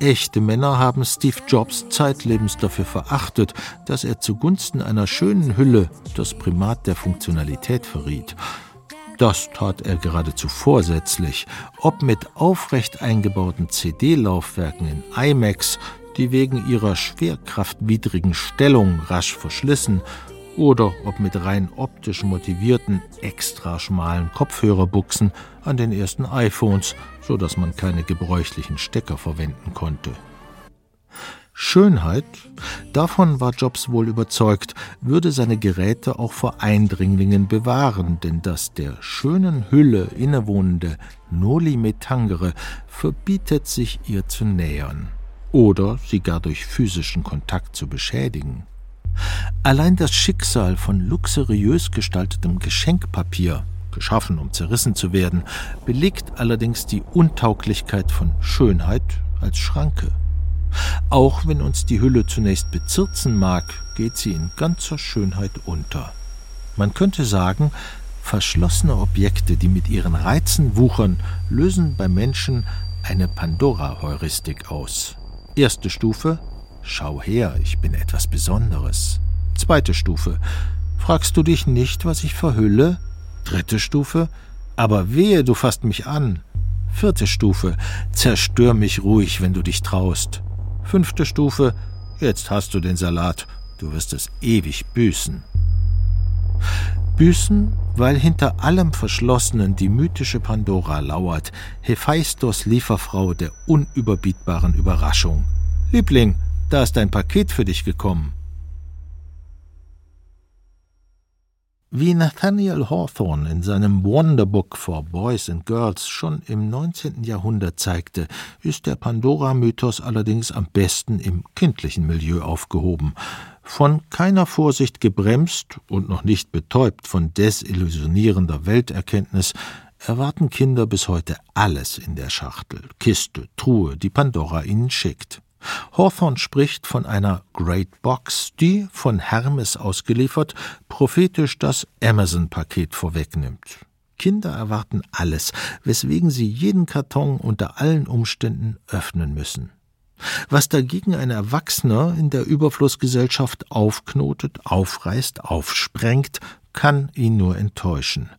Echte Männer haben Steve Jobs zeitlebens dafür verachtet, dass er zugunsten einer schönen Hülle das Primat der Funktionalität verriet. Das tat er geradezu vorsätzlich, ob mit aufrecht eingebauten CD-Laufwerken in IMAX, die wegen ihrer schwerkraftwidrigen Stellung rasch verschlissen, oder ob mit rein optisch motivierten, extra schmalen Kopfhörerbuchsen an den ersten iPhones, so dass man keine gebräuchlichen Stecker verwenden konnte. Schönheit, davon war Jobs wohl überzeugt, würde seine Geräte auch vor Eindringlingen bewahren, denn das der schönen Hülle innewohnende Noli me tangere verbietet sich ihr zu nähern oder sie gar durch physischen Kontakt zu beschädigen. Allein das Schicksal von luxuriös gestaltetem Geschenkpapier, geschaffen um zerrissen zu werden, belegt allerdings die Untauglichkeit von Schönheit als Schranke. Auch wenn uns die Hülle zunächst bezirzen mag, geht sie in ganzer Schönheit unter. Man könnte sagen, verschlossene Objekte, die mit ihren Reizen wuchern, lösen bei Menschen eine Pandora-Heuristik aus. Erste Stufe Schau her, ich bin etwas Besonderes. Zweite Stufe. Fragst du dich nicht, was ich verhülle? Dritte Stufe. Aber wehe, du fasst mich an. Vierte Stufe. Zerstör mich ruhig, wenn du dich traust. Fünfte Stufe. Jetzt hast du den Salat. Du wirst es ewig büßen. Büßen, weil hinter allem Verschlossenen die mythische Pandora lauert, Hephaistos Lieferfrau der unüberbietbaren Überraschung. Liebling, da ist ein Paket für dich gekommen. Wie Nathaniel Hawthorne in seinem Wonderbook for Boys and Girls schon im 19. Jahrhundert zeigte, ist der Pandora-Mythos allerdings am besten im kindlichen Milieu aufgehoben. Von keiner Vorsicht gebremst und noch nicht betäubt von desillusionierender Welterkenntnis, erwarten Kinder bis heute alles in der Schachtel, Kiste, Truhe, die Pandora ihnen schickt. Hawthorne spricht von einer Great Box, die, von Hermes ausgeliefert, prophetisch das Amazon-Paket vorwegnimmt. Kinder erwarten alles, weswegen sie jeden Karton unter allen Umständen öffnen müssen. Was dagegen ein Erwachsener in der Überflussgesellschaft aufknotet, aufreißt, aufsprengt, kann ihn nur enttäuschen.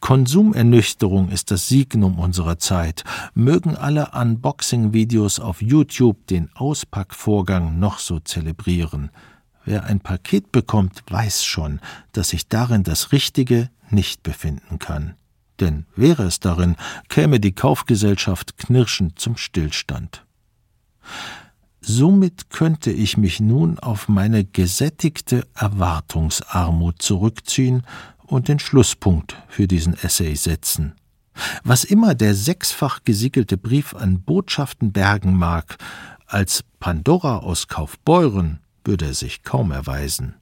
Konsumernüchterung ist das Signum unserer Zeit. Mögen alle Unboxing-Videos auf YouTube den Auspackvorgang noch so zelebrieren. Wer ein Paket bekommt, weiß schon, dass sich darin das Richtige nicht befinden kann. Denn wäre es darin, käme die Kaufgesellschaft knirschend zum Stillstand. Somit könnte ich mich nun auf meine gesättigte Erwartungsarmut zurückziehen und den Schlusspunkt für diesen Essay setzen. Was immer der sechsfach gesiegelte Brief an Botschaften bergen mag, als Pandora aus Kaufbeuren würde er sich kaum erweisen.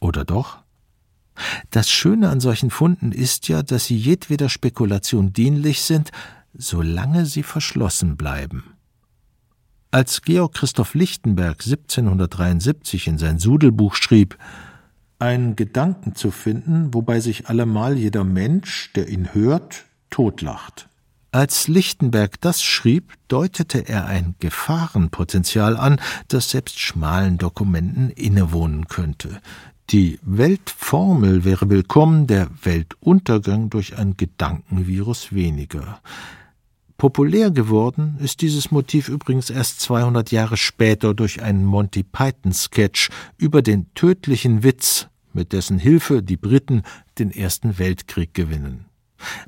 Oder doch? Das Schöne an solchen Funden ist ja, dass sie jedweder Spekulation dienlich sind, solange sie verschlossen bleiben. Als Georg Christoph Lichtenberg 1773 in sein Sudelbuch schrieb, einen Gedanken zu finden, wobei sich allemal jeder Mensch, der ihn hört, totlacht. Als Lichtenberg das schrieb, deutete er ein Gefahrenpotenzial an, das selbst schmalen Dokumenten innewohnen könnte. Die Weltformel wäre willkommen, der Weltuntergang durch ein Gedankenvirus weniger. Populär geworden ist dieses Motiv übrigens erst 200 Jahre später durch einen Monty Python-Sketch über den tödlichen Witz, mit dessen Hilfe die Briten den Ersten Weltkrieg gewinnen.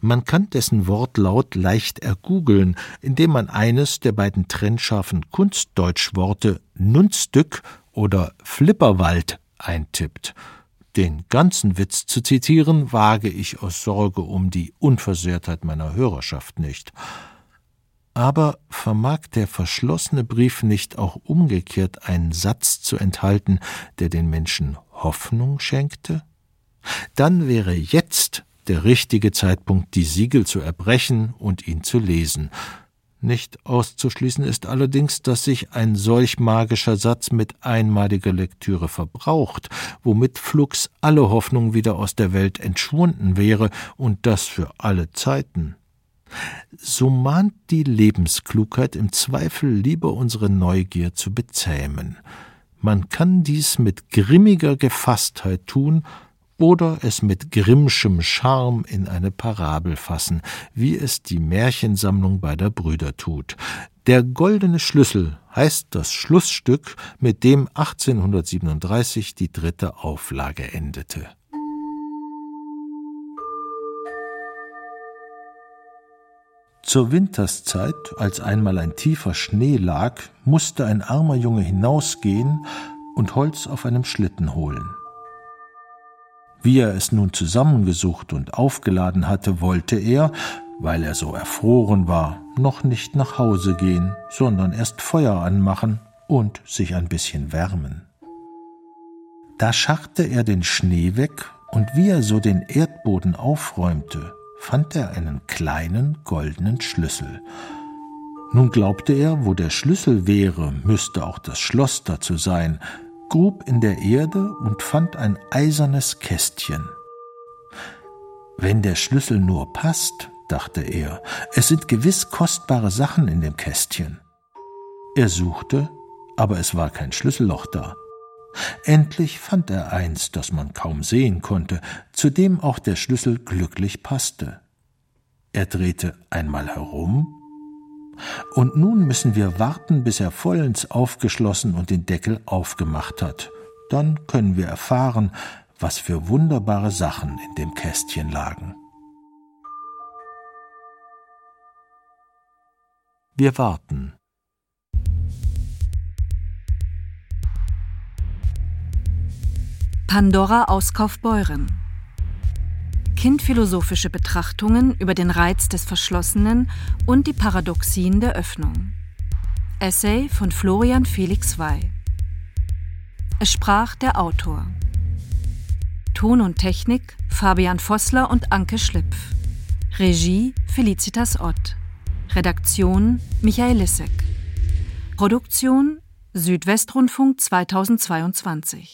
Man kann dessen Wortlaut leicht ergoogeln, indem man eines der beiden trennscharfen Kunstdeutschworte Nunstück oder Flipperwald eintippt. Den ganzen Witz zu zitieren, wage ich aus Sorge um die Unversehrtheit meiner Hörerschaft nicht. Aber vermag der verschlossene Brief nicht auch umgekehrt einen Satz zu enthalten, der den Menschen Hoffnung schenkte? Dann wäre jetzt der richtige Zeitpunkt, die Siegel zu erbrechen und ihn zu lesen. Nicht auszuschließen ist allerdings, dass sich ein solch magischer Satz mit einmaliger Lektüre verbraucht, womit flugs alle Hoffnung wieder aus der Welt entschwunden wäre, und das für alle Zeiten. So mahnt die Lebensklugheit im Zweifel lieber unsere Neugier zu bezähmen. Man kann dies mit grimmiger Gefasstheit tun, oder es mit grimmschem Charme in eine Parabel fassen, wie es die Märchensammlung beider Brüder tut. Der goldene Schlüssel heißt das Schlussstück, mit dem 1837 die dritte Auflage endete. Zur Winterszeit, als einmal ein tiefer Schnee lag, musste ein armer Junge hinausgehen und Holz auf einem Schlitten holen. Wie er es nun zusammengesucht und aufgeladen hatte, wollte er, weil er so erfroren war, noch nicht nach Hause gehen, sondern erst Feuer anmachen und sich ein bisschen wärmen. Da scharrte er den Schnee weg, und wie er so den Erdboden aufräumte, fand er einen kleinen goldenen Schlüssel. Nun glaubte er, wo der Schlüssel wäre, müsste auch das Schloss dazu sein, grub in der Erde und fand ein eisernes Kästchen. Wenn der Schlüssel nur passt, dachte er, es sind gewiss kostbare Sachen in dem Kästchen. Er suchte, aber es war kein Schlüsselloch da. Endlich fand er eins, das man kaum sehen konnte, zu dem auch der Schlüssel glücklich passte. Er drehte einmal herum und nun müssen wir warten, bis er vollends aufgeschlossen und den Deckel aufgemacht hat. Dann können wir erfahren, was für wunderbare Sachen in dem Kästchen lagen. Wir warten. Pandora aus Kaufbeuren kindphilosophische Betrachtungen über den Reiz des Verschlossenen und die Paradoxien der Öffnung. Essay von Florian Felix Wey. Es sprach der Autor. Ton und Technik Fabian Vossler und Anke Schlipf. Regie Felicitas Ott. Redaktion Michael Lissek. Produktion Südwestrundfunk 2022